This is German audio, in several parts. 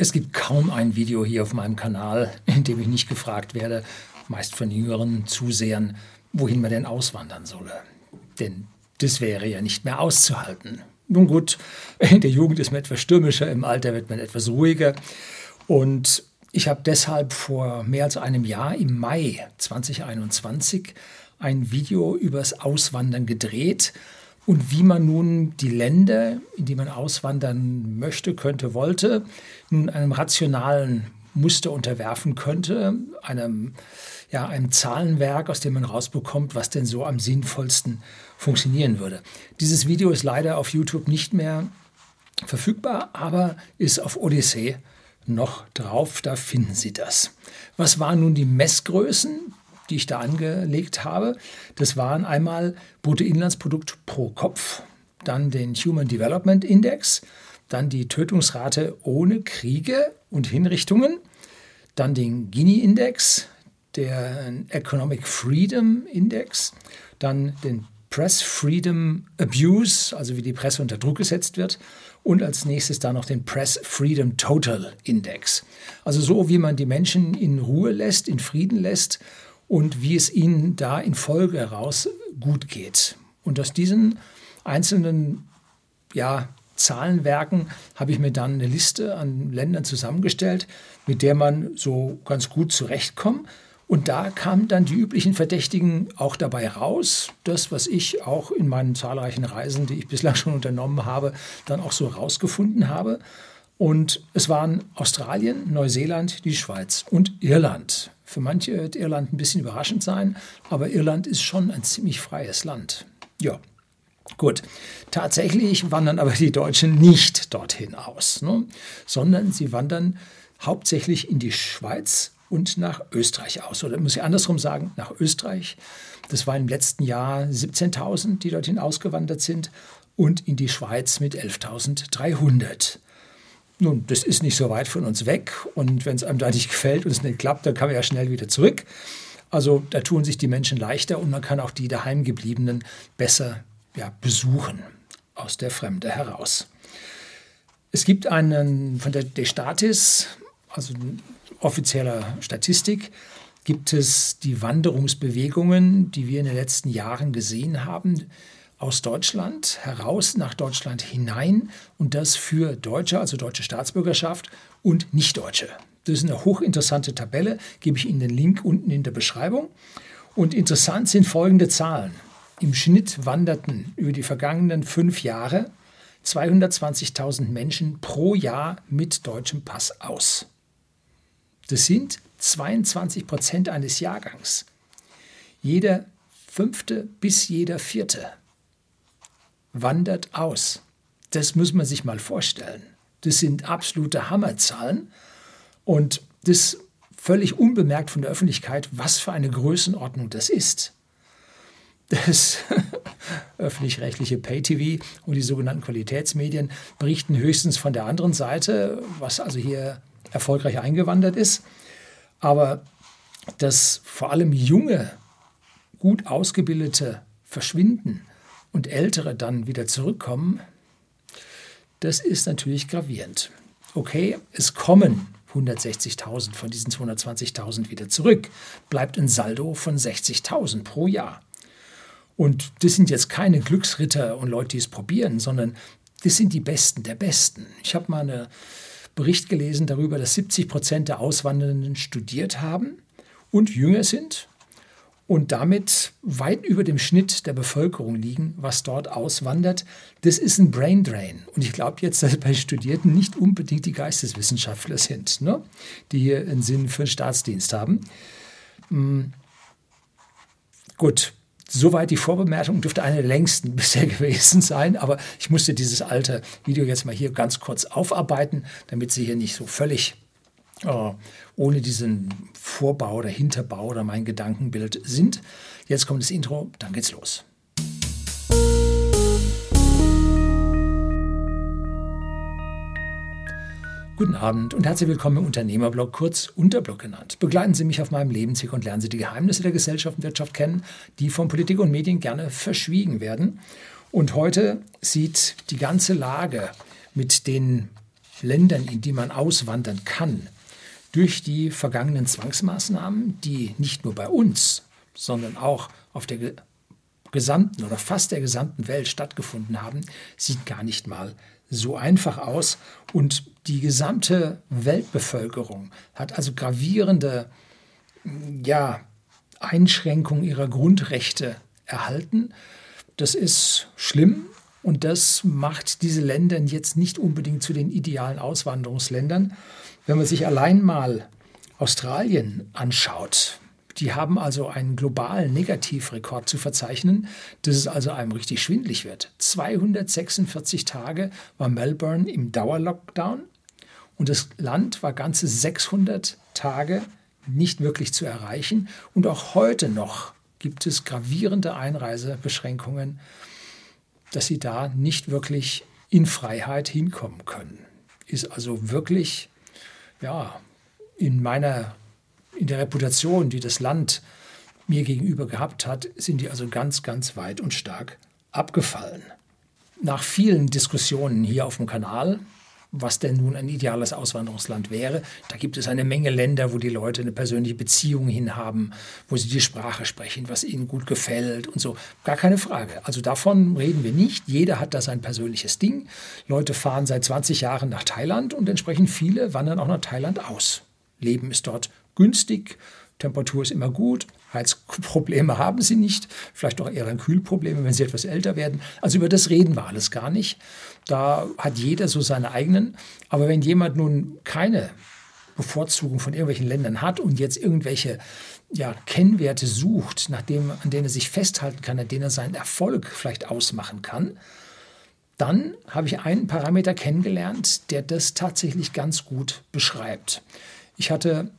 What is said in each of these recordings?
Es gibt kaum ein Video hier auf meinem Kanal, in dem ich nicht gefragt werde, meist von jüngeren Zusehern, wohin man denn auswandern solle. Denn das wäre ja nicht mehr auszuhalten. Nun gut, in der Jugend ist man etwas stürmischer, im Alter wird man etwas ruhiger. Und ich habe deshalb vor mehr als einem Jahr, im Mai 2021, ein Video übers Auswandern gedreht und wie man nun die Länder, in die man auswandern möchte, könnte, wollte, nun einem rationalen Muster unterwerfen könnte, einem, ja, einem Zahlenwerk, aus dem man rausbekommt, was denn so am sinnvollsten funktionieren würde. Dieses Video ist leider auf YouTube nicht mehr verfügbar, aber ist auf Odyssey noch drauf, da finden Sie das. Was waren nun die Messgrößen, die ich da angelegt habe? Das waren einmal Bruttoinlandsprodukt pro Kopf, dann den Human Development Index, dann die Tötungsrate ohne Kriege und Hinrichtungen, dann den Gini-Index, der Economic Freedom Index, dann den Press Freedom Abuse, also wie die Presse unter Druck gesetzt wird, und als nächstes dann noch den Press Freedom Total Index. Also so, wie man die Menschen in Ruhe lässt, in Frieden lässt und wie es ihnen da in Folge heraus gut geht. Und aus diesen einzelnen ja, Zahlenwerken habe ich mir dann eine Liste an Ländern zusammengestellt, mit der man so ganz gut zurechtkommt. Und da kamen dann die üblichen Verdächtigen auch dabei raus. Das, was ich auch in meinen zahlreichen Reisen, die ich bislang schon unternommen habe, dann auch so rausgefunden habe. Und es waren Australien, Neuseeland, die Schweiz und Irland. Für manche wird Irland ein bisschen überraschend sein, aber Irland ist schon ein ziemlich freies Land. Ja, Gut, tatsächlich wandern aber die Deutschen nicht dorthin aus, ne? sondern sie wandern hauptsächlich in die Schweiz und nach Österreich aus. Oder muss ich andersrum sagen, nach Österreich. Das war im letzten Jahr 17.000, die dorthin ausgewandert sind und in die Schweiz mit 11.300. Nun, das ist nicht so weit von uns weg und wenn es einem da nicht gefällt und es nicht klappt, dann kann man ja schnell wieder zurück. Also da tun sich die Menschen leichter und man kann auch die daheimgebliebenen besser ja, besuchen aus der Fremde heraus. Es gibt einen von der Destatis, also offizieller Statistik gibt es die Wanderungsbewegungen, die wir in den letzten Jahren gesehen haben, aus Deutschland heraus nach Deutschland hinein und das für Deutsche, also deutsche Staatsbürgerschaft und Nichtdeutsche. Das ist eine hochinteressante Tabelle, gebe ich Ihnen den Link unten in der Beschreibung. Und interessant sind folgende Zahlen. Im Schnitt wanderten über die vergangenen fünf Jahre 220.000 Menschen pro Jahr mit deutschem Pass aus. Das sind 22 Prozent eines Jahrgangs. Jeder fünfte bis jeder vierte wandert aus. Das muss man sich mal vorstellen. Das sind absolute Hammerzahlen und das völlig unbemerkt von der Öffentlichkeit, was für eine Größenordnung das ist. Das öffentlich-rechtliche Pay-TV und die sogenannten Qualitätsmedien berichten höchstens von der anderen Seite, was also hier erfolgreich eingewandert ist. Aber dass vor allem junge, gut ausgebildete verschwinden und ältere dann wieder zurückkommen, das ist natürlich gravierend. Okay, es kommen 160.000 von diesen 220.000 wieder zurück, bleibt ein Saldo von 60.000 pro Jahr. Und das sind jetzt keine Glücksritter und Leute, die es probieren, sondern das sind die Besten der Besten. Ich habe mal eine Bericht gelesen darüber, dass 70 Prozent der Auswandernden studiert haben und jünger sind und damit weit über dem Schnitt der Bevölkerung liegen, was dort auswandert. Das ist ein Brain Drain. Und ich glaube jetzt, dass bei Studierten nicht unbedingt die Geisteswissenschaftler sind, ne? die hier einen Sinn für den Staatsdienst haben. Hm. Gut, Soweit die Vorbemerkung dürfte eine der längsten bisher gewesen sein, aber ich musste dieses alte Video jetzt mal hier ganz kurz aufarbeiten, damit Sie hier nicht so völlig äh, ohne diesen Vorbau oder Hinterbau oder mein Gedankenbild sind. Jetzt kommt das Intro, dann geht's los. Guten Abend und herzlich willkommen im Unternehmerblog, kurz Unterblog genannt. Begleiten Sie mich auf meinem Lebensweg und lernen Sie die Geheimnisse der Gesellschaft und Wirtschaft kennen, die von Politik und Medien gerne verschwiegen werden. Und heute sieht die ganze Lage mit den Ländern, in die man auswandern kann, durch die vergangenen Zwangsmaßnahmen, die nicht nur bei uns, sondern auch auf der gesamten oder fast der gesamten Welt stattgefunden haben, sieht gar nicht mal so einfach aus. Und die gesamte Weltbevölkerung hat also gravierende ja, Einschränkungen ihrer Grundrechte erhalten. Das ist schlimm und das macht diese Länder jetzt nicht unbedingt zu den idealen Auswanderungsländern. Wenn man sich allein mal Australien anschaut, die haben also einen globalen Negativrekord zu verzeichnen, dass es also einem richtig schwindlig wird. 246 Tage war Melbourne im Dauerlockdown und das Land war ganze 600 Tage nicht wirklich zu erreichen. Und auch heute noch gibt es gravierende Einreisebeschränkungen, dass sie da nicht wirklich in Freiheit hinkommen können. Ist also wirklich, ja, in meiner in der Reputation, die das Land mir gegenüber gehabt hat, sind die also ganz, ganz weit und stark abgefallen. Nach vielen Diskussionen hier auf dem Kanal, was denn nun ein ideales Auswanderungsland wäre, da gibt es eine Menge Länder, wo die Leute eine persönliche Beziehung hinhaben, wo sie die Sprache sprechen, was ihnen gut gefällt und so. Gar keine Frage. Also davon reden wir nicht. Jeder hat da sein persönliches Ding. Leute fahren seit 20 Jahren nach Thailand und entsprechend viele wandern auch nach Thailand aus. Leben ist dort günstig, Temperatur ist immer gut, Heizprobleme haben sie nicht, vielleicht auch eher Kühlprobleme, wenn sie etwas älter werden. Also über das reden wir alles gar nicht. Da hat jeder so seine eigenen. Aber wenn jemand nun keine Bevorzugung von irgendwelchen Ländern hat und jetzt irgendwelche ja, Kennwerte sucht, nach dem, an denen er sich festhalten kann, an denen er seinen Erfolg vielleicht ausmachen kann, dann habe ich einen Parameter kennengelernt, der das tatsächlich ganz gut beschreibt. Ich hatte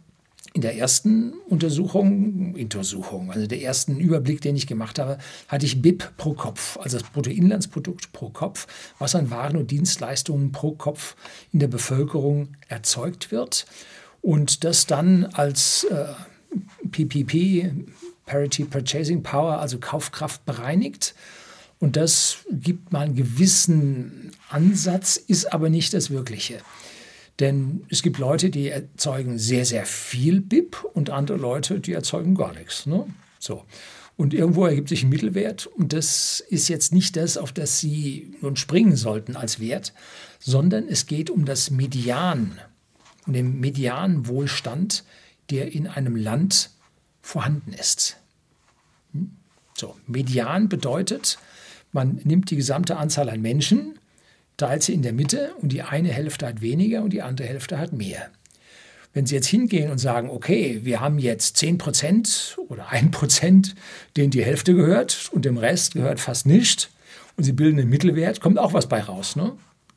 in der ersten Untersuchung, Untersuchung, also der ersten Überblick, den ich gemacht habe, hatte ich BIP pro Kopf, also das Bruttoinlandsprodukt pro Kopf, was an Waren und Dienstleistungen pro Kopf in der Bevölkerung erzeugt wird. Und das dann als äh, PPP, Parity Purchasing Power, also Kaufkraft bereinigt. Und das gibt mal einen gewissen Ansatz, ist aber nicht das Wirkliche. Denn es gibt Leute, die erzeugen sehr, sehr viel BIP und andere Leute, die erzeugen gar nichts. Ne? So. Und irgendwo ergibt sich ein Mittelwert und das ist jetzt nicht das, auf das Sie nun springen sollten als Wert, sondern es geht um das Median, um den Medianwohlstand, der in einem Land vorhanden ist. Hm? So, Median bedeutet, man nimmt die gesamte Anzahl an Menschen teilt sie in der Mitte und die eine Hälfte hat weniger und die andere Hälfte hat mehr. Wenn Sie jetzt hingehen und sagen, okay, wir haben jetzt 10 Prozent oder 1 Prozent, denen die Hälfte gehört und dem Rest gehört fast nichts und Sie bilden einen Mittelwert, kommt auch was bei raus. Ne?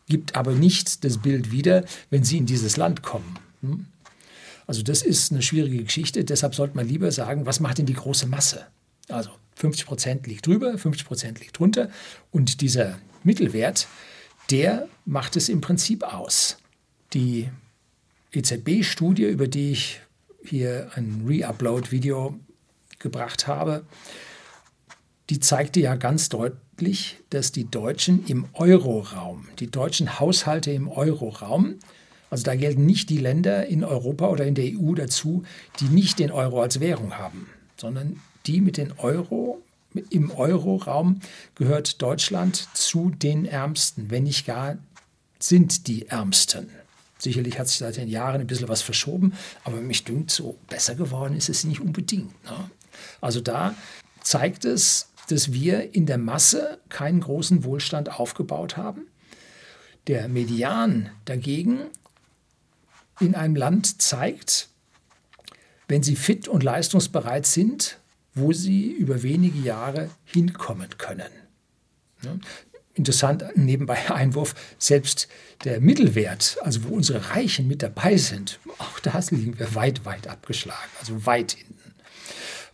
Gibt aber nicht das Bild wieder, wenn Sie in dieses Land kommen. Hm? Also das ist eine schwierige Geschichte. Deshalb sollte man lieber sagen, was macht denn die große Masse? Also 50 Prozent liegt drüber, 50 Prozent liegt drunter und dieser Mittelwert, der macht es im Prinzip aus. Die EZB-Studie, über die ich hier ein Re-Upload-Video gebracht habe, die zeigte ja ganz deutlich, dass die Deutschen im Euroraum, die deutschen Haushalte im Euroraum, also da gelten nicht die Länder in Europa oder in der EU dazu, die nicht den Euro als Währung haben, sondern die mit den Euro im Euroraum gehört Deutschland zu den Ärmsten, wenn nicht gar sind die Ärmsten. Sicherlich hat sich seit den Jahren ein bisschen was verschoben, aber mich dünkt, so besser geworden ist es nicht unbedingt. Ne? Also da zeigt es, dass wir in der Masse keinen großen Wohlstand aufgebaut haben. Der Median dagegen in einem Land zeigt, wenn sie fit und leistungsbereit sind, wo sie über wenige Jahre hinkommen können. Interessant nebenbei Einwurf, selbst der Mittelwert, also wo unsere Reichen mit dabei sind, auch da liegen wir weit, weit abgeschlagen, also weit hinten.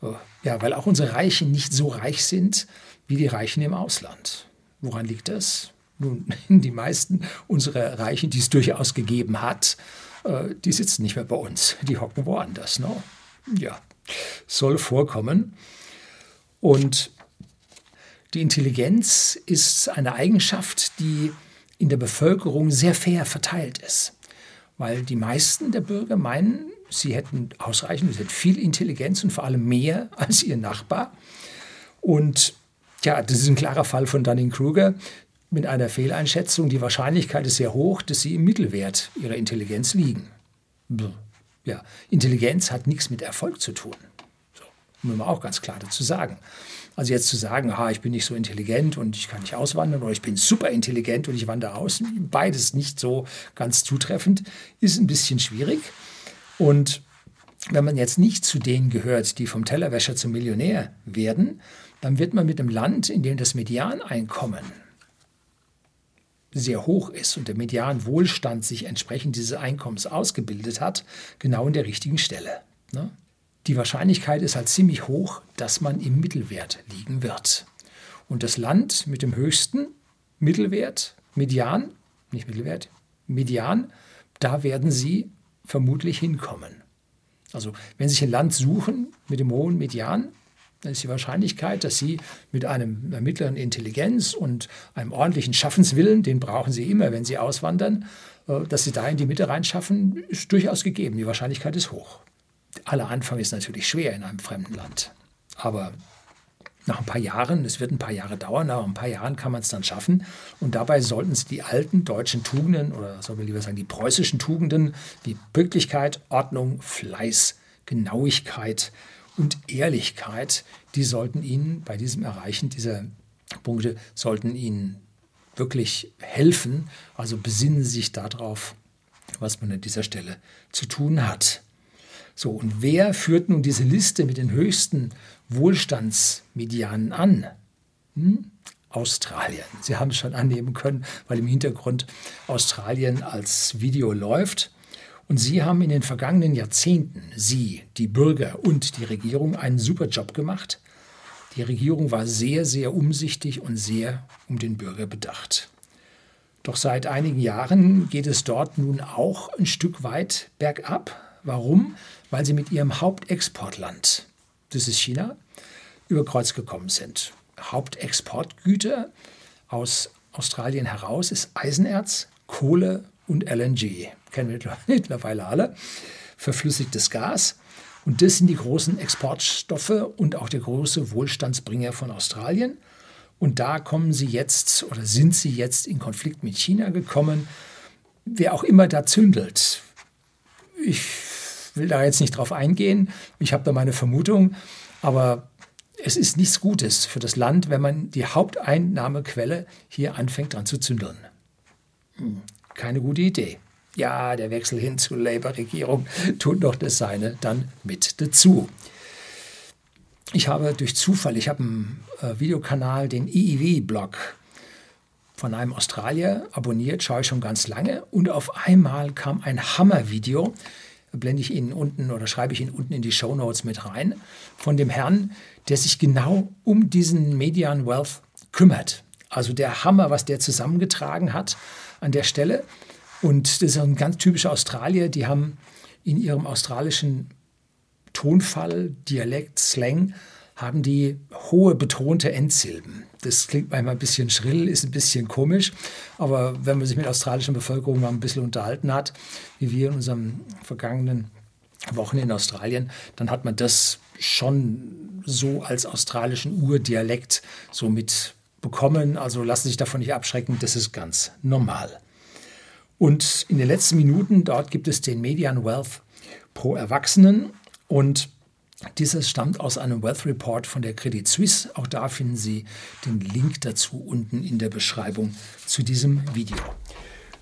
Oh, ja, weil auch unsere Reichen nicht so reich sind wie die Reichen im Ausland. Woran liegt das? Nun, die meisten unserer Reichen, die es durchaus gegeben hat, äh, die sitzen nicht mehr bei uns, die hocken woanders. Ne? Ja, soll vorkommen. Und die Intelligenz ist eine Eigenschaft, die in der Bevölkerung sehr fair verteilt ist. Weil die meisten der Bürger meinen, sie hätten ausreichend, sie hätten viel Intelligenz und vor allem mehr als ihr Nachbar. Und ja, das ist ein klarer Fall von Dunning-Kruger mit einer Fehleinschätzung. Die Wahrscheinlichkeit ist sehr hoch, dass sie im Mittelwert ihrer Intelligenz liegen. Ja, Intelligenz hat nichts mit Erfolg zu tun. So, muss man auch ganz klar dazu sagen. Also jetzt zu sagen, aha, ich bin nicht so intelligent und ich kann nicht auswandern oder ich bin super intelligent und ich wandere aus, beides nicht so ganz zutreffend, ist ein bisschen schwierig. Und wenn man jetzt nicht zu denen gehört, die vom Tellerwäscher zum Millionär werden, dann wird man mit einem Land, in dem das Medianeinkommen sehr hoch ist und der Medianwohlstand sich entsprechend dieses Einkommens ausgebildet hat, genau in der richtigen Stelle. Ne? Die Wahrscheinlichkeit ist halt ziemlich hoch, dass man im Mittelwert liegen wird. Und das Land mit dem höchsten Mittelwert, Median, nicht Mittelwert, Median, da werden Sie vermutlich hinkommen. Also wenn Sie sich ein Land suchen mit dem hohen Median, dann ist die Wahrscheinlichkeit, dass Sie mit einem, mittleren Intelligenz und einem ordentlichen Schaffenswillen, den brauchen Sie immer, wenn Sie auswandern, äh, dass Sie da in die Mitte reinschaffen, ist durchaus gegeben. Die Wahrscheinlichkeit ist hoch. Aller Anfang ist natürlich schwer in einem fremden Land. Aber nach ein paar Jahren, es wird ein paar Jahre dauern, nach ein paar Jahren kann man es dann schaffen. Und dabei sollten Sie die alten deutschen Tugenden, oder soll man lieber sagen, die preußischen Tugenden, wie Pünktlichkeit, Ordnung, Fleiß, Genauigkeit, und Ehrlichkeit, die sollten Ihnen bei diesem Erreichen dieser Punkte, sollten Ihnen wirklich helfen. Also besinnen Sie sich darauf, was man an dieser Stelle zu tun hat. So, und wer führt nun diese Liste mit den höchsten Wohlstandsmedianen an? Hm? Australien. Sie haben es schon annehmen können, weil im Hintergrund Australien als Video läuft. Und Sie haben in den vergangenen Jahrzehnten, Sie, die Bürger und die Regierung, einen super Job gemacht. Die Regierung war sehr, sehr umsichtig und sehr um den Bürger bedacht. Doch seit einigen Jahren geht es dort nun auch ein Stück weit bergab. Warum? Weil sie mit ihrem Hauptexportland, das ist China, über Kreuz gekommen sind. Hauptexportgüter aus Australien heraus ist Eisenerz, Kohle und LNG kennen wir mittlerweile alle, verflüssigtes Gas. Und das sind die großen Exportstoffe und auch der große Wohlstandsbringer von Australien. Und da kommen sie jetzt oder sind sie jetzt in Konflikt mit China gekommen. Wer auch immer da zündelt, ich will da jetzt nicht drauf eingehen. Ich habe da meine Vermutung. Aber es ist nichts Gutes für das Land, wenn man die Haupteinnahmequelle hier anfängt dran zu zündeln. Keine gute Idee ja, der Wechsel hin zur Labour-Regierung tut noch das Seine dann mit dazu. Ich habe durch Zufall, ich habe einen äh, Videokanal, den IIW-Blog von einem Australier abonniert, schaue ich schon ganz lange und auf einmal kam ein Hammer-Video, blende ich Ihnen unten oder schreibe ich Ihnen unten in die Show Notes mit rein, von dem Herrn, der sich genau um diesen Median Wealth kümmert. Also der Hammer, was der zusammengetragen hat an der Stelle. Und das ist ein ganz typischer Australier. Die haben in ihrem australischen Tonfall, Dialekt, Slang, haben die hohe betonte Endsilben. Das klingt manchmal ein bisschen schrill, ist ein bisschen komisch, aber wenn man sich mit australischen Bevölkerung mal ein bisschen unterhalten hat, wie wir in unserem vergangenen Wochen in Australien, dann hat man das schon so als australischen Urdialekt so mitbekommen. Also lassen Sie sich davon nicht abschrecken, das ist ganz normal. Und in den letzten Minuten, dort gibt es den Median Wealth pro Erwachsenen und dieses stammt aus einem Wealth Report von der Credit Suisse. Auch da finden Sie den Link dazu unten in der Beschreibung zu diesem Video.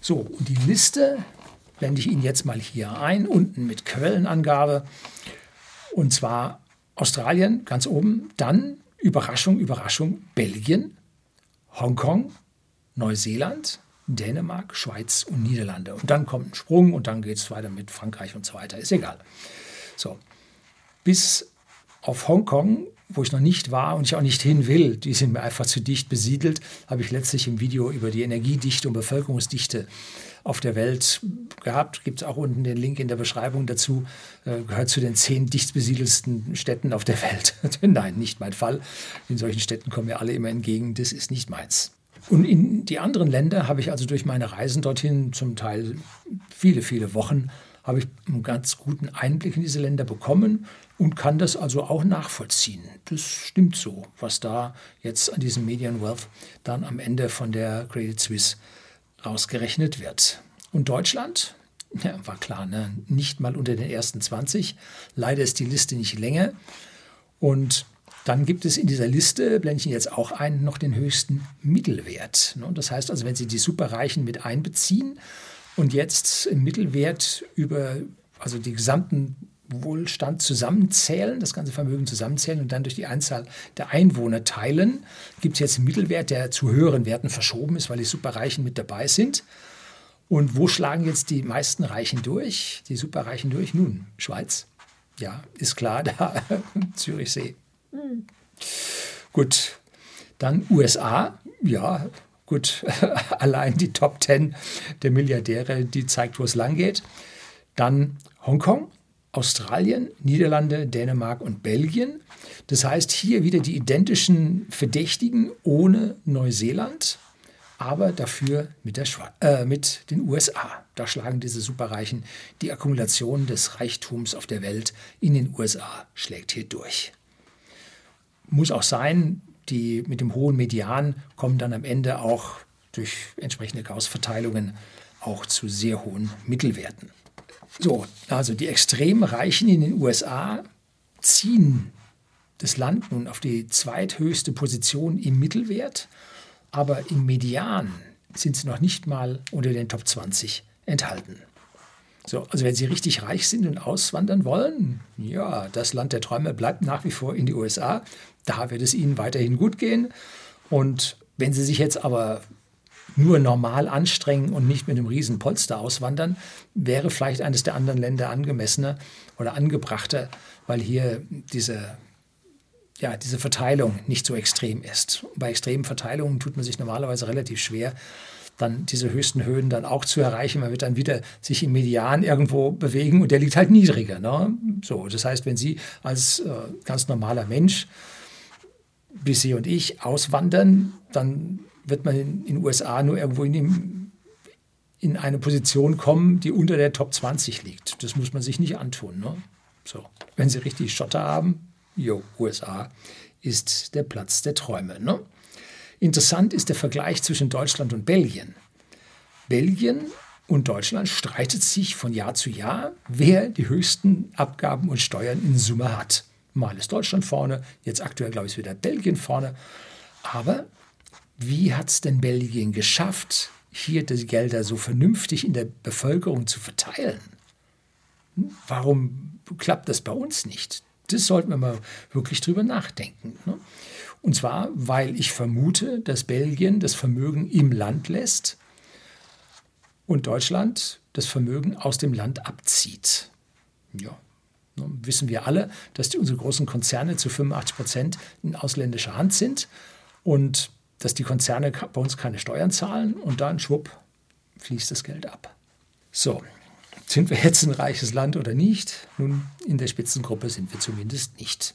So, und die Liste blende ich Ihnen jetzt mal hier ein, unten mit Quellenangabe. Und zwar Australien ganz oben, dann Überraschung, Überraschung, Belgien, Hongkong, Neuseeland, Dänemark, Schweiz und Niederlande. Und dann kommt ein Sprung und dann geht es weiter mit Frankreich und so weiter. Ist egal. So, bis auf Hongkong, wo ich noch nicht war und ich auch nicht hin will, die sind mir einfach zu dicht besiedelt, habe ich letztlich im Video über die Energiedichte und Bevölkerungsdichte auf der Welt gehabt. Gibt es auch unten den Link in der Beschreibung dazu. Äh, gehört zu den zehn dicht besiedelsten Städten auf der Welt. Nein, nicht mein Fall. In solchen Städten kommen mir alle immer entgegen. Das ist nicht meins. Und in die anderen Länder habe ich also durch meine Reisen dorthin, zum Teil viele, viele Wochen, habe ich einen ganz guten Einblick in diese Länder bekommen und kann das also auch nachvollziehen. Das stimmt so, was da jetzt an diesem Median Wealth dann am Ende von der Credit Suisse rausgerechnet wird. Und Deutschland? Ja, war klar, ne? nicht mal unter den ersten 20. Leider ist die Liste nicht länger. Und dann gibt es in dieser Liste, blende ich Ihnen jetzt auch ein, noch den höchsten Mittelwert. Ne? Das heißt also, wenn Sie die Superreichen mit einbeziehen und jetzt im Mittelwert über also die gesamten Wohlstand zusammenzählen, das ganze Vermögen zusammenzählen und dann durch die Anzahl der Einwohner teilen, gibt es jetzt einen Mittelwert, der zu höheren Werten verschoben ist, weil die Superreichen mit dabei sind. Und wo schlagen jetzt die meisten Reichen durch, die Superreichen durch? Nun, Schweiz. Ja, ist klar, da Zürichsee. Hm. Gut, dann USA. Ja, gut, allein die Top 10 der Milliardäre, die zeigt, wo es lang geht. Dann Hongkong, Australien, Niederlande, Dänemark und Belgien. Das heißt, hier wieder die identischen Verdächtigen ohne Neuseeland, aber dafür mit, der äh, mit den USA. Da schlagen diese Superreichen die Akkumulation des Reichtums auf der Welt in den USA schlägt hier durch. Muss auch sein, die mit dem hohen Median kommen dann am Ende auch durch entsprechende Gauss-Verteilungen auch zu sehr hohen Mittelwerten. So, also die extrem Reichen in den USA ziehen das Land nun auf die zweithöchste Position im Mittelwert, aber im Median sind sie noch nicht mal unter den Top 20 enthalten. So, also wenn Sie richtig reich sind und auswandern wollen, ja, das Land der Träume bleibt nach wie vor in die USA. Da wird es Ihnen weiterhin gut gehen. Und wenn Sie sich jetzt aber nur normal anstrengen und nicht mit einem riesen Polster auswandern, wäre vielleicht eines der anderen Länder angemessener oder angebrachter, weil hier diese, ja, diese Verteilung nicht so extrem ist. Bei extremen Verteilungen tut man sich normalerweise relativ schwer, dann diese höchsten Höhen dann auch zu erreichen. Man wird dann wieder sich im Median irgendwo bewegen und der liegt halt niedriger. Ne? So, das heißt, wenn Sie als äh, ganz normaler Mensch, wie Sie und ich, auswandern, dann wird man in den USA nur irgendwo in, dem, in eine Position kommen, die unter der Top 20 liegt. Das muss man sich nicht antun. Ne? So, wenn Sie richtig Schotter haben, jo, USA ist der Platz der Träume. Ne? Interessant ist der Vergleich zwischen Deutschland und Belgien. Belgien und Deutschland streitet sich von Jahr zu Jahr, wer die höchsten Abgaben und Steuern in Summe hat. Mal ist Deutschland vorne, jetzt aktuell glaube ich ist wieder Belgien vorne. Aber wie hat es denn Belgien geschafft, hier die Gelder so vernünftig in der Bevölkerung zu verteilen? Hm? Warum klappt das bei uns nicht? Das sollten wir mal wirklich drüber nachdenken. Ne? Und zwar, weil ich vermute, dass Belgien das Vermögen im Land lässt und Deutschland das Vermögen aus dem Land abzieht. Ja, wissen wir alle, dass die, unsere großen Konzerne zu 85 Prozent in ausländischer Hand sind und dass die Konzerne bei uns keine Steuern zahlen und dann schwupp fließt das Geld ab. So, sind wir jetzt ein reiches Land oder nicht? Nun, in der Spitzengruppe sind wir zumindest nicht.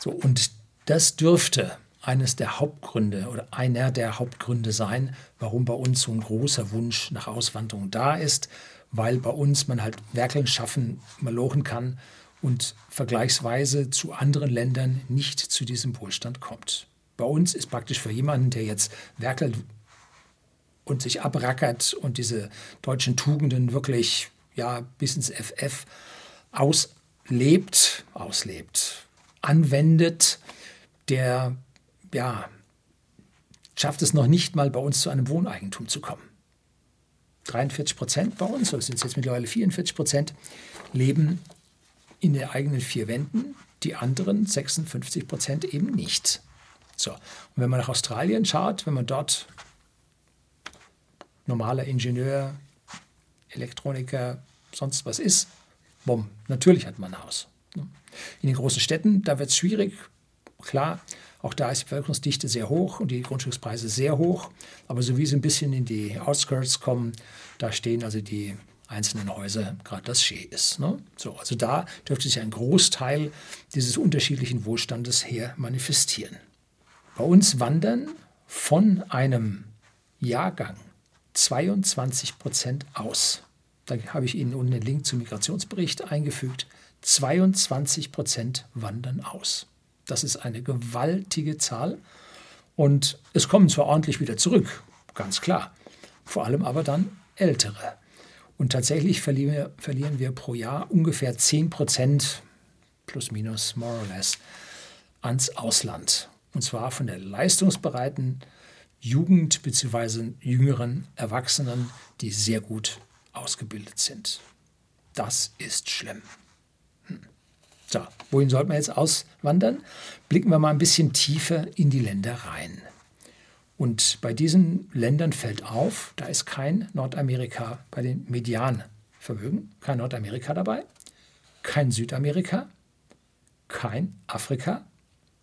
So, und das dürfte eines der Hauptgründe oder einer der Hauptgründe sein, warum bei uns so ein großer Wunsch nach Auswanderung da ist, weil bei uns man halt werkeln, schaffen, malochen kann und vergleichsweise zu anderen Ländern nicht zu diesem Wohlstand kommt. Bei uns ist praktisch für jemanden, der jetzt werkelt und sich abrackert und diese deutschen Tugenden wirklich ja, bis ins FF auslebt, auslebt, anwendet, der ja, schafft es noch nicht mal bei uns zu einem Wohneigentum zu kommen. 43 Prozent bei uns, oder sind es jetzt mittlerweile 44 Prozent, leben in den eigenen vier Wänden, die anderen 56 Prozent eben nicht. So, und wenn man nach Australien schaut, wenn man dort normaler Ingenieur, Elektroniker, sonst was ist, bumm, natürlich hat man ein Haus. In den großen Städten, da wird es schwierig, klar, auch da ist die Bevölkerungsdichte sehr hoch und die Grundstückspreise sehr hoch. Aber so wie sie ein bisschen in die Outskirts kommen, da stehen also die einzelnen Häuser gerade das Schee ist. Ne? So, also da dürfte sich ein Großteil dieses unterschiedlichen Wohlstandes her manifestieren. Bei uns wandern von einem Jahrgang 22 Prozent aus. Da habe ich Ihnen unten den Link zum Migrationsbericht eingefügt. 22 Prozent wandern aus. Das ist eine gewaltige Zahl. Und es kommen zwar ordentlich wieder zurück, ganz klar. Vor allem aber dann ältere. Und tatsächlich verlieren wir, pro Jahr ungefähr 10 Prozent, plus minus, more or less, ans Ausland. Und zwar von der leistungsbereiten Jugend bzw. jüngeren Erwachsenen, die sehr gut ausgebildet sind. Das ist schlimm. So, wohin sollten wir jetzt auswandern? Blicken wir mal ein bisschen tiefer in die Länder rein. Und bei diesen Ländern fällt auf, da ist kein Nordamerika bei den Medianvermögen, kein Nordamerika dabei, kein Südamerika, kein Afrika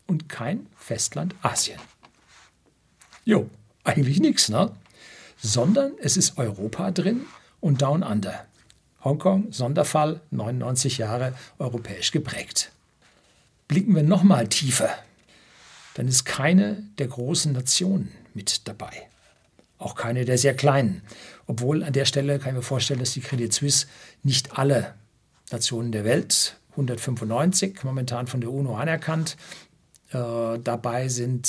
und kein Festland Asien. Jo, eigentlich nichts, ne? Sondern es ist Europa drin und Down Under. Hongkong, Sonderfall, 99 Jahre europäisch geprägt. Blicken wir nochmal tiefer, dann ist keine der großen Nationen mit dabei. Auch keine der sehr kleinen. Obwohl an der Stelle kann ich mir vorstellen, dass die Credit Suisse nicht alle Nationen der Welt, 195 momentan von der UNO anerkannt, äh, dabei sind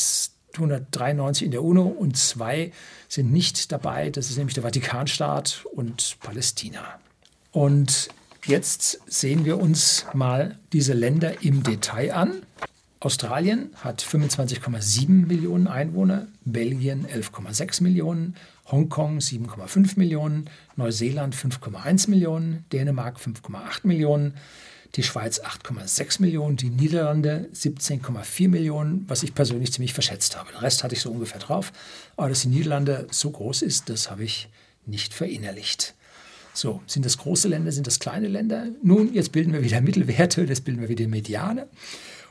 193 in der UNO und zwei sind nicht dabei. Das ist nämlich der Vatikanstaat und Palästina. Und jetzt sehen wir uns mal diese Länder im Detail an. Australien hat 25,7 Millionen Einwohner, Belgien 11,6 Millionen, Hongkong 7,5 Millionen, Neuseeland 5,1 Millionen, Dänemark 5,8 Millionen, die Schweiz 8,6 Millionen, die Niederlande 17,4 Millionen, was ich persönlich ziemlich verschätzt habe. Den Rest hatte ich so ungefähr drauf. Aber dass die Niederlande so groß ist, das habe ich nicht verinnerlicht. So, sind das große Länder, sind das kleine Länder? Nun, jetzt bilden wir wieder Mittelwerte, jetzt bilden wir wieder Mediane.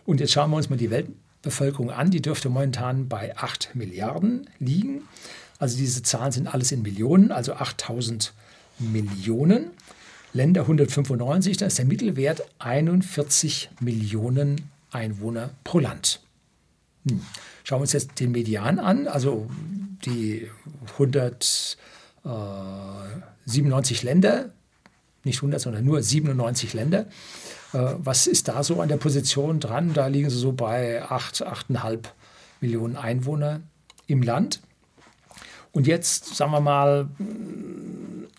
Und jetzt schauen wir uns mal die Weltbevölkerung an. Die dürfte momentan bei 8 Milliarden liegen. Also diese Zahlen sind alles in Millionen, also 8000 Millionen. Länder 195, da ist der Mittelwert 41 Millionen Einwohner pro Land. Hm. Schauen wir uns jetzt den Median an, also die 197 Länder, nicht 100, sondern nur 97 Länder. Äh, was ist da so an der Position dran? Da liegen sie so bei 8, 8,5 Millionen Einwohner im Land. Und jetzt sagen wir mal,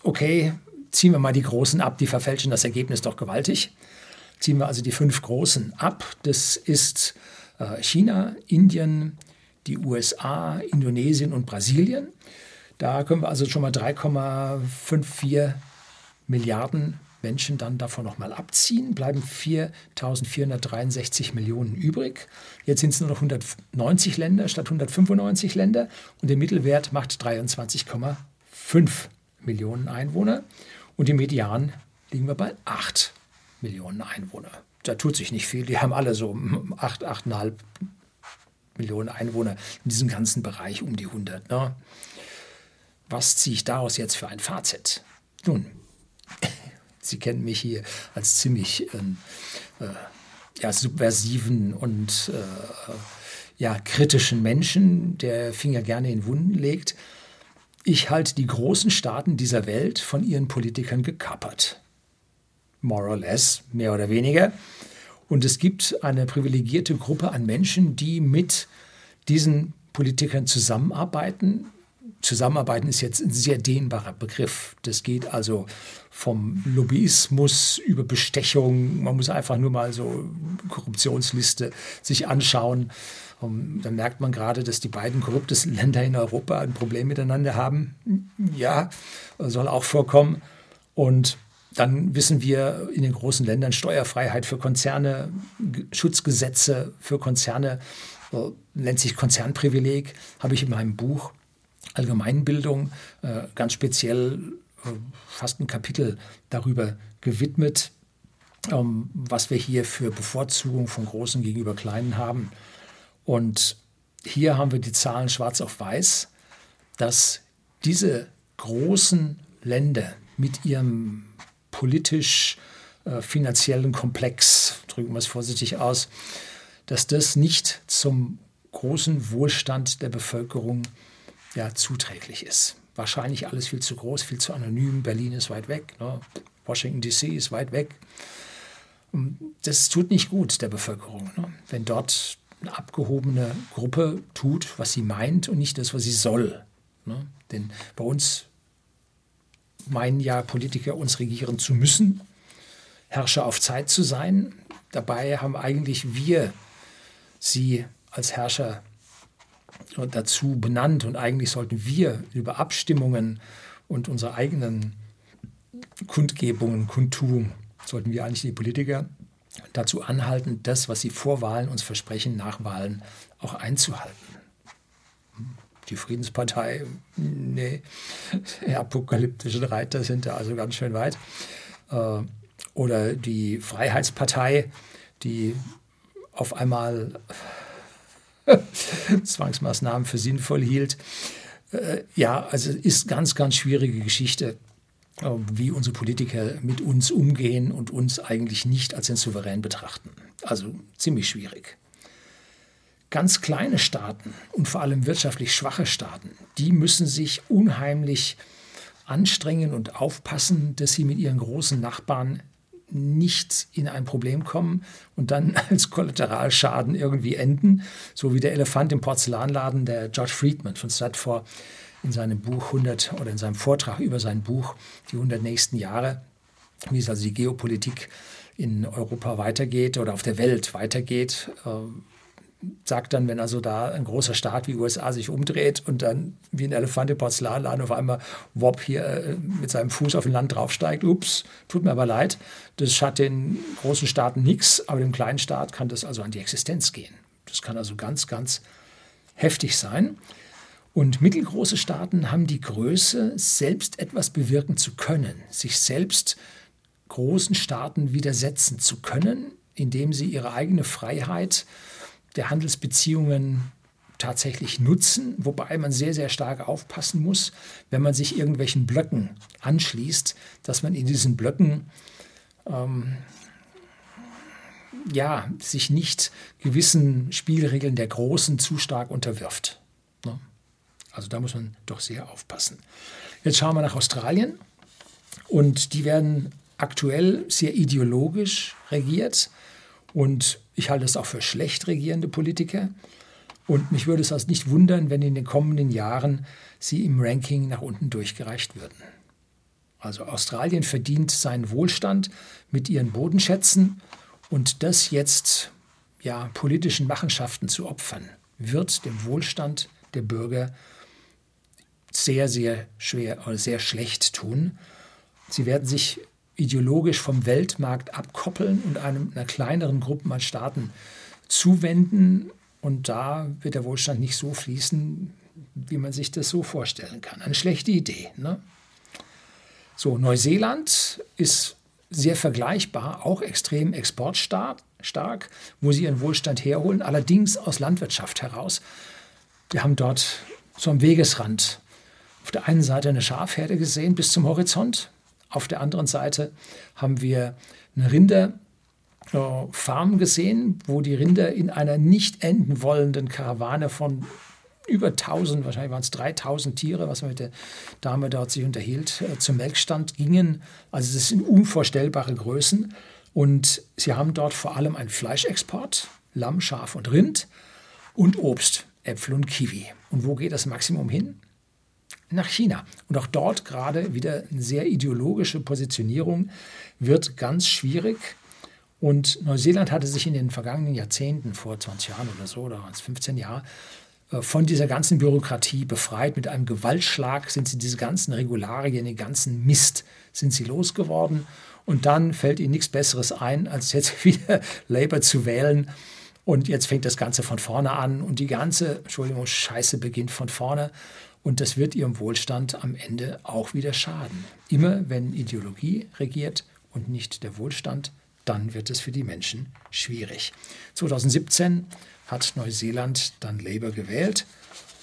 okay, Ziehen wir mal die Großen ab, die verfälschen das Ergebnis doch gewaltig. Ziehen wir also die fünf Großen ab. Das ist äh, China, Indien, die USA, Indonesien und Brasilien. Da können wir also schon mal 3,54 Milliarden Menschen dann davon nochmal abziehen, bleiben 4.463 Millionen übrig. Jetzt sind es nur noch 190 Länder statt 195 Länder und der Mittelwert macht 23,5 Millionen Einwohner. Und im Median liegen wir bei 8 Millionen Einwohner. Da tut sich nicht viel. Die haben alle so 8, 8,5 Millionen Einwohner in diesem ganzen Bereich um die 100. Ne? Was ziehe ich daraus jetzt für ein Fazit? Nun, Sie kennen mich hier als ziemlich ähm, äh, ja, subversiven und äh, ja, kritischen Menschen, der Finger gerne in Wunden legt. Ich halte die großen Staaten dieser Welt von ihren Politikern gekappert. More or less, mehr oder weniger. Und es gibt eine privilegierte Gruppe an Menschen, die mit diesen Politikern zusammenarbeiten. Zusammenarbeiten ist jetzt ein sehr dehnbarer Begriff. Das geht also vom Lobbyismus über Bestechung. Man muss einfach nur mal so Korruptionsliste sich anschauen. Und dann merkt man gerade, dass die beiden korruptesten Länder in Europa ein Problem miteinander haben. Ja, soll auch vorkommen. Und dann wissen wir in den großen Ländern Steuerfreiheit für Konzerne, Schutzgesetze für Konzerne, äh, nennt sich Konzernprivileg, habe ich in meinem Buch Allgemeinbildung äh, ganz speziell äh, fast ein Kapitel darüber gewidmet, ähm, was wir hier für Bevorzugung von Großen gegenüber Kleinen haben. Und hier haben wir die Zahlen schwarz auf weiß, dass diese großen Länder mit ihrem politisch-finanziellen äh, Komplex, drücken wir es vorsichtig aus, dass das nicht zum großen Wohlstand der Bevölkerung ja, zuträglich ist. Wahrscheinlich alles viel zu groß, viel zu anonym. Berlin ist weit weg, ne? Washington DC ist weit weg. Das tut nicht gut der Bevölkerung, ne? wenn dort eine abgehobene Gruppe tut, was sie meint und nicht das, was sie soll. Ne? Denn bei uns meinen ja Politiker, uns regieren zu müssen, Herrscher auf Zeit zu sein. Dabei haben eigentlich wir sie als Herrscher dazu benannt und eigentlich sollten wir über Abstimmungen und unsere eigenen Kundgebungen, Kundtun, sollten wir eigentlich die Politiker dazu anhalten, das, was sie vor Wahlen uns versprechen, nach Wahlen auch einzuhalten. Die Friedenspartei, nee, die apokalyptischen Reiter sind da also ganz schön weit. Äh, oder die Freiheitspartei, die auf einmal Zwangsmaßnahmen für sinnvoll hielt. Äh, ja, also ist ganz, ganz schwierige Geschichte, äh, wie unsere Politiker mit uns umgehen und uns eigentlich nicht als den Souverän betrachten. Also ziemlich schwierig. Ganz kleine Staaten und vor allem wirtschaftlich schwache Staaten, die müssen sich unheimlich anstrengen und aufpassen, dass sie mit ihren großen Nachbarn nicht in ein Problem kommen und dann als Kollateralschaden irgendwie enden, so wie der Elefant im Porzellanladen der George Friedman von Stratfor in seinem Buch 100 oder in seinem Vortrag über sein Buch Die 100 nächsten Jahre, wie es also die Geopolitik in Europa weitergeht oder auf der Welt weitergeht, äh, sagt dann, wenn also da ein großer Staat wie USA sich umdreht und dann wie ein Elefant im Porzellanladen auf einmal Wop hier äh, mit seinem Fuß auf ein Land draufsteigt, ups, tut mir aber leid, das hat den großen Staaten nichts, aber dem kleinen Staat kann das also an die Existenz gehen. Das kann also ganz, ganz heftig sein. Und mittelgroße Staaten haben die Größe, selbst etwas bewirken zu können, sich selbst großen Staaten widersetzen zu können, indem sie ihre eigene Freiheit der Handelsbeziehungen tatsächlich nutzen, wobei man sehr, sehr stark aufpassen muss, wenn man sich irgendwelchen Blöcken anschließt, dass man in diesen Blöcken ähm, ja, sich nicht gewissen Spielregeln der Großen zu stark unterwirft. Ne? Also da muss man doch sehr aufpassen. Jetzt schauen wir nach Australien und die werden aktuell sehr ideologisch regiert und ich halte es auch für schlecht regierende Politiker. Und mich würde es also nicht wundern, wenn in den kommenden Jahren sie im Ranking nach unten durchgereicht würden. Also Australien verdient seinen Wohlstand mit ihren Bodenschätzen und das jetzt ja, politischen Machenschaften zu opfern, wird dem Wohlstand der Bürger sehr, sehr schwer oder sehr schlecht tun. Sie werden sich ideologisch vom Weltmarkt abkoppeln und einem, einer kleineren Gruppe an Staaten zuwenden. Und da wird der Wohlstand nicht so fließen, wie man sich das so vorstellen kann. Eine schlechte Idee. Ne? So, Neuseeland ist sehr vergleichbar, auch extrem exportstark, wo sie ihren Wohlstand herholen, allerdings aus Landwirtschaft heraus. Wir haben dort so am Wegesrand auf der einen Seite eine Schafherde gesehen bis zum Horizont, auf der anderen Seite haben wir eine Rinderfarm gesehen, wo die Rinder in einer nicht enden wollenden Karawane von über 1000, wahrscheinlich waren es 3000 Tiere, was man mit der Dame dort sich unterhielt, äh, zum Melkstand gingen. Also das sind unvorstellbare Größen. Und sie haben dort vor allem einen Fleischexport, Lamm, Schaf und Rind und Obst, Äpfel und Kiwi. Und wo geht das Maximum hin? Nach China. Und auch dort gerade wieder eine sehr ideologische Positionierung wird ganz schwierig. Und Neuseeland hatte sich in den vergangenen Jahrzehnten, vor 20 Jahren oder so, oder 15 Jahren, äh, von dieser ganzen Bürokratie befreit. Mit einem Gewaltschlag sind sie diese ganzen Regularien, den ganzen Mist sind sie losgeworden. Und dann fällt ihnen nichts Besseres ein, als jetzt wieder Labour zu wählen. Und jetzt fängt das Ganze von vorne an und die ganze, Entschuldigung, Scheiße beginnt von vorne. Und das wird ihrem Wohlstand am Ende auch wieder schaden. Immer wenn Ideologie regiert und nicht der Wohlstand, dann wird es für die Menschen schwierig. 2017 hat Neuseeland dann Labour gewählt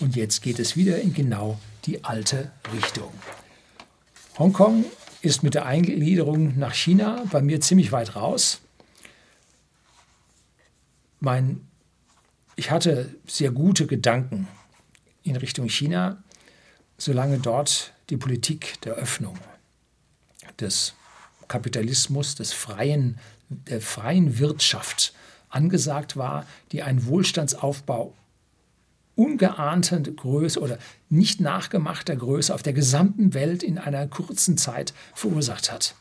und jetzt geht es wieder in genau die alte Richtung. Hongkong ist mit der Eingliederung nach China bei mir ziemlich weit raus. Mein ich hatte sehr gute Gedanken in Richtung China, solange dort die Politik der Öffnung, des Kapitalismus, des freien, der freien Wirtschaft angesagt war, die einen Wohlstandsaufbau ungeahnter Größe oder nicht nachgemachter Größe auf der gesamten Welt in einer kurzen Zeit verursacht hat.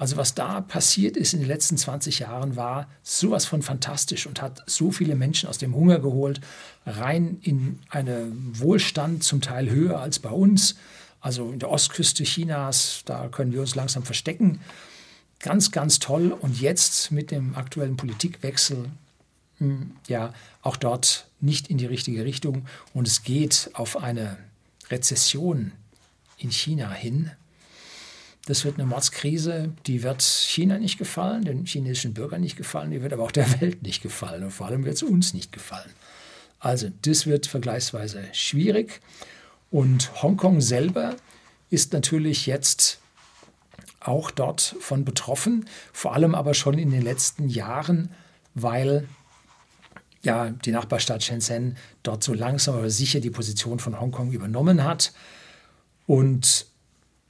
Also was da passiert ist in den letzten 20 Jahren war sowas von fantastisch und hat so viele Menschen aus dem Hunger geholt, rein in einen Wohlstand, zum Teil höher als bei uns. Also in der Ostküste Chinas, da können wir uns langsam verstecken. Ganz, ganz toll. Und jetzt mit dem aktuellen Politikwechsel, hm, ja, auch dort nicht in die richtige Richtung. Und es geht auf eine Rezession in China hin. Das wird eine Mordskrise, die wird China nicht gefallen, den chinesischen Bürgern nicht gefallen, die wird aber auch der Welt nicht gefallen und vor allem wird es uns nicht gefallen. Also das wird vergleichsweise schwierig und Hongkong selber ist natürlich jetzt auch dort von betroffen, vor allem aber schon in den letzten Jahren, weil ja die Nachbarstadt Shenzhen dort so langsam aber sicher die Position von Hongkong übernommen hat und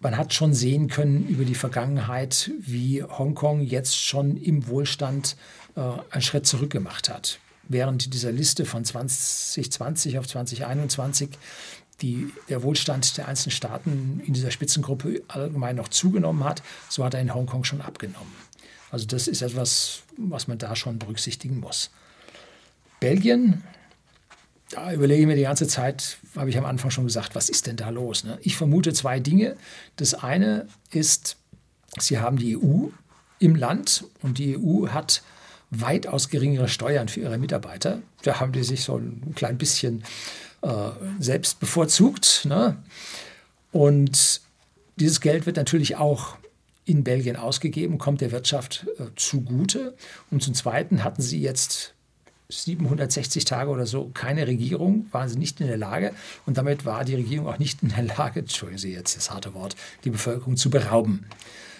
man hat schon sehen können über die Vergangenheit, wie Hongkong jetzt schon im Wohlstand äh, einen Schritt zurück gemacht hat. Während dieser Liste von 2020 auf 2021 die, der Wohlstand der einzelnen Staaten in dieser Spitzengruppe allgemein noch zugenommen hat, so hat er in Hongkong schon abgenommen. Also das ist etwas, was man da schon berücksichtigen muss. Belgien überlege ich mir die ganze Zeit, habe ich am Anfang schon gesagt, was ist denn da los? Ne? Ich vermute zwei Dinge. Das eine ist, Sie haben die EU im Land und die EU hat weitaus geringere Steuern für ihre Mitarbeiter. Da haben die sich so ein klein bisschen äh, selbst bevorzugt. Ne? Und dieses Geld wird natürlich auch in Belgien ausgegeben, kommt der Wirtschaft äh, zugute. Und zum Zweiten hatten sie jetzt 760 Tage oder so keine Regierung, waren sie nicht in der Lage und damit war die Regierung auch nicht in der Lage, entschuldigen Sie jetzt das harte Wort, die Bevölkerung zu berauben.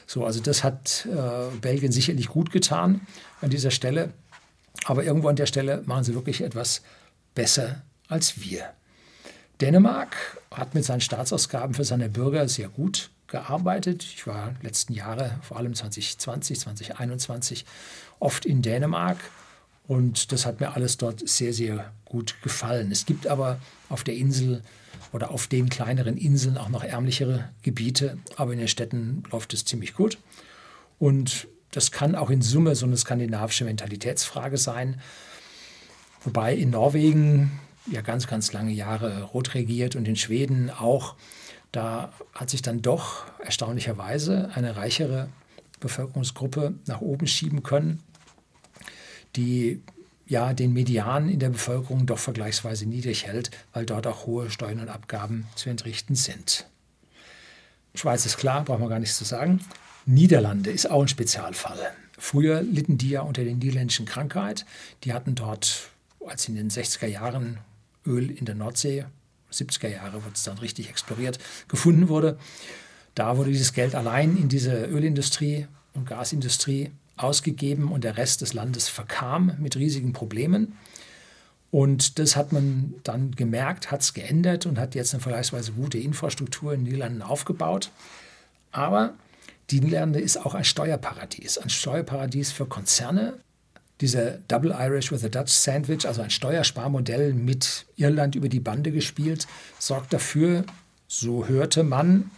So, also das hat äh, Belgien sicherlich gut getan an dieser Stelle, aber irgendwo an der Stelle machen sie wirklich etwas besser als wir. Dänemark hat mit seinen Staatsausgaben für seine Bürger sehr gut gearbeitet. Ich war letzten Jahre, vor allem 2020, 2021, oft in Dänemark und das hat mir alles dort sehr, sehr gut gefallen. Es gibt aber auf der Insel oder auf den kleineren Inseln auch noch ärmlichere Gebiete, aber in den Städten läuft es ziemlich gut. Und das kann auch in Summe so eine skandinavische Mentalitätsfrage sein. Wobei in Norwegen ja ganz, ganz lange Jahre rot regiert und in Schweden auch. Da hat sich dann doch erstaunlicherweise eine reichere Bevölkerungsgruppe nach oben schieben können die ja den Median in der Bevölkerung doch vergleichsweise niedrig hält, weil dort auch hohe Steuern und Abgaben zu entrichten sind. Schweiz ist klar, braucht man gar nichts zu sagen. Niederlande ist auch ein Spezialfall. Früher litten die ja unter der niederländischen Krankheit. Die hatten dort, als in den 60er Jahren Öl in der Nordsee, 70er Jahre wurde es dann richtig exploriert, gefunden wurde. Da wurde dieses Geld allein in diese Ölindustrie und Gasindustrie ausgegeben und der Rest des Landes verkam mit riesigen Problemen. Und das hat man dann gemerkt, hat es geändert und hat jetzt eine vergleichsweise gute Infrastruktur in den Niederlanden aufgebaut. Aber die Niederlande ist auch ein Steuerparadies, ein Steuerparadies für Konzerne. Dieser Double Irish with a Dutch Sandwich, also ein Steuersparmodell mit Irland über die Bande gespielt, sorgt dafür, so hörte man,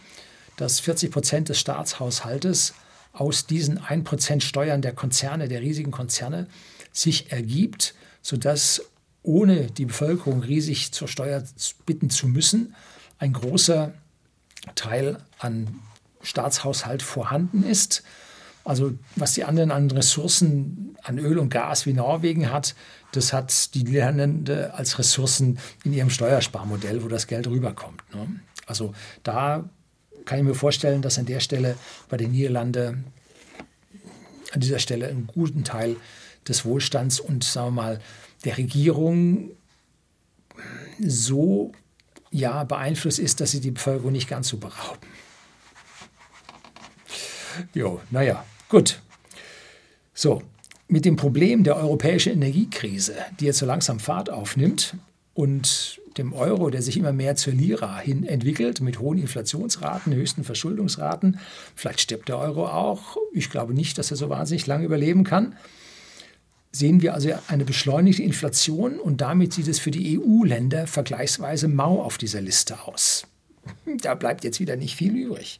dass 40 Prozent des Staatshaushaltes aus diesen 1% Steuern der Konzerne, der riesigen Konzerne, sich ergibt, sodass ohne die Bevölkerung riesig zur Steuer bitten zu müssen, ein großer Teil an Staatshaushalt vorhanden ist. Also was die anderen an Ressourcen, an Öl und Gas wie Norwegen hat, das hat die Lernende als Ressourcen in ihrem Steuersparmodell, wo das Geld rüberkommt. Ne? Also da kann ich mir vorstellen, dass an der Stelle bei den Niederlanden an dieser Stelle einen guten Teil des Wohlstands und sagen wir mal der Regierung so ja, beeinflusst ist, dass sie die Bevölkerung nicht ganz so berauben. Jo, naja, gut. So, mit dem Problem der europäischen Energiekrise, die jetzt so langsam Fahrt aufnimmt und dem Euro, der sich immer mehr zur Lira hin entwickelt, mit hohen Inflationsraten, höchsten Verschuldungsraten. Vielleicht stirbt der Euro auch. Ich glaube nicht, dass er so wahnsinnig lange überleben kann. Sehen wir also eine beschleunigte Inflation und damit sieht es für die EU-Länder vergleichsweise mau auf dieser Liste aus. Da bleibt jetzt wieder nicht viel übrig.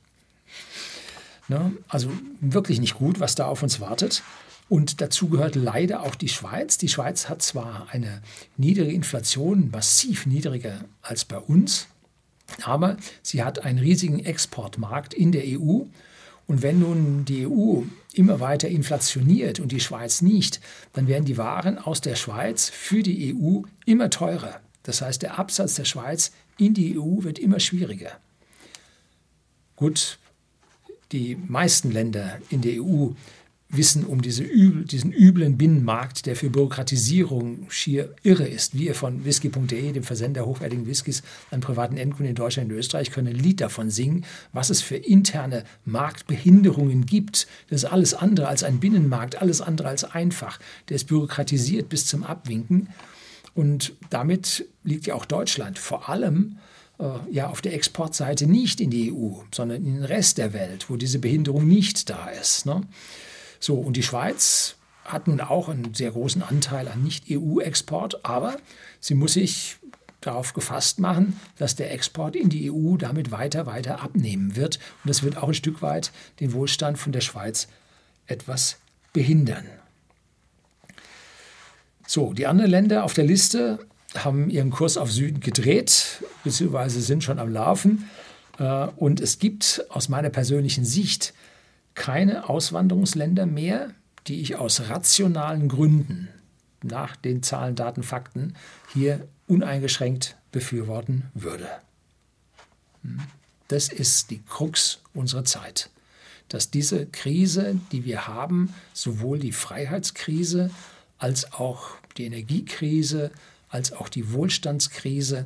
Ne? Also wirklich nicht gut, was da auf uns wartet. Und dazu gehört leider auch die Schweiz. Die Schweiz hat zwar eine niedrige Inflation, massiv niedriger als bei uns, aber sie hat einen riesigen Exportmarkt in der EU. Und wenn nun die EU immer weiter inflationiert und die Schweiz nicht, dann werden die Waren aus der Schweiz für die EU immer teurer. Das heißt, der Absatz der Schweiz in die EU wird immer schwieriger. Gut, die meisten Länder in der EU wissen um diese übel, diesen üblen Binnenmarkt, der für Bürokratisierung schier irre ist. Wir von whisky.de, dem Versender hochwertigen Whiskys an privaten Endkunden in Deutschland und Österreich, können ein Lied davon singen, was es für interne Marktbehinderungen gibt. Das ist alles andere als ein Binnenmarkt, alles andere als einfach. Der ist bürokratisiert bis zum Abwinken. Und damit liegt ja auch Deutschland vor allem äh, ja auf der Exportseite nicht in die EU, sondern in den Rest der Welt, wo diese Behinderung nicht da ist. Ne? So, und die Schweiz hat nun auch einen sehr großen Anteil an Nicht-EU-Export, aber sie muss sich darauf gefasst machen, dass der Export in die EU damit weiter, weiter abnehmen wird. Und das wird auch ein Stück weit den Wohlstand von der Schweiz etwas behindern. So, die anderen Länder auf der Liste haben ihren Kurs auf Süden gedreht, beziehungsweise sind schon am Laufen. Äh, und es gibt aus meiner persönlichen Sicht keine Auswanderungsländer mehr, die ich aus rationalen Gründen nach den Zahlen, Daten, Fakten hier uneingeschränkt befürworten würde. Hm. Das ist die Krux unserer Zeit, dass diese Krise, die wir haben, sowohl die Freiheitskrise als auch die Energiekrise, als auch die Wohlstandskrise,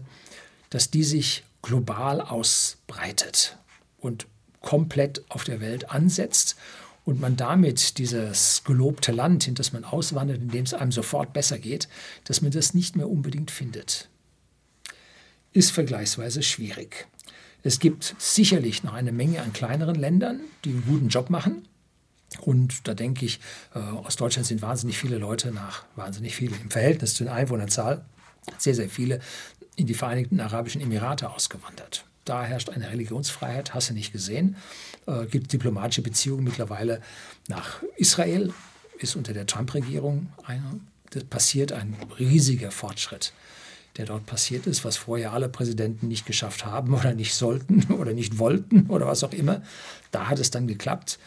dass die sich global ausbreitet und komplett auf der Welt ansetzt und man damit dieses gelobte Land, in das man auswandert, in dem es einem sofort besser geht, dass man das nicht mehr unbedingt findet. Ist vergleichsweise schwierig. Es gibt sicherlich noch eine Menge an kleineren Ländern, die einen guten Job machen. Und da denke ich, äh, aus Deutschland sind wahnsinnig viele Leute nach, wahnsinnig viele im Verhältnis zu der Einwohnerzahl, sehr, sehr viele in die Vereinigten Arabischen Emirate ausgewandert. Da herrscht eine Religionsfreiheit, hast du nicht gesehen. Äh, gibt diplomatische Beziehungen mittlerweile nach Israel, ist unter der Trump-Regierung das passiert ein riesiger Fortschritt, der dort passiert ist, was vorher alle Präsidenten nicht geschafft haben oder nicht sollten oder nicht wollten oder was auch immer. Da hat es dann geklappt.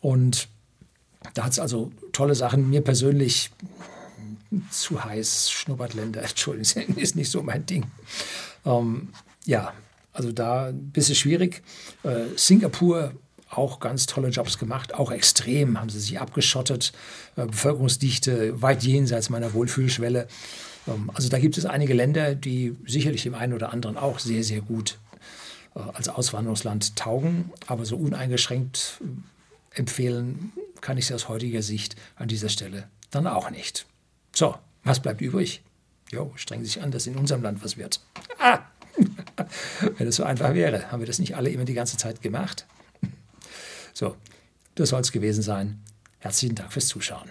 Und da hat es also tolle Sachen. Mir persönlich zu heiß, Schnuppertländer, Entschuldigung, ist nicht so mein Ding. Ähm, ja, also da ein bisschen schwierig. Äh, Singapur auch ganz tolle Jobs gemacht, auch extrem haben sie sich abgeschottet, äh, Bevölkerungsdichte weit jenseits meiner Wohlfühlschwelle. Ähm, also da gibt es einige Länder, die sicherlich dem einen oder anderen auch sehr, sehr gut äh, als Auswanderungsland taugen, aber so uneingeschränkt äh, empfehlen kann ich sie aus heutiger Sicht an dieser Stelle dann auch nicht. So, was bleibt übrig? Jo, strengen Sie sich an, dass in unserem Land was wird. Ah! Wenn es so einfach wäre, haben wir das nicht alle immer die ganze Zeit gemacht? So, das soll es gewesen sein. Herzlichen Dank fürs Zuschauen.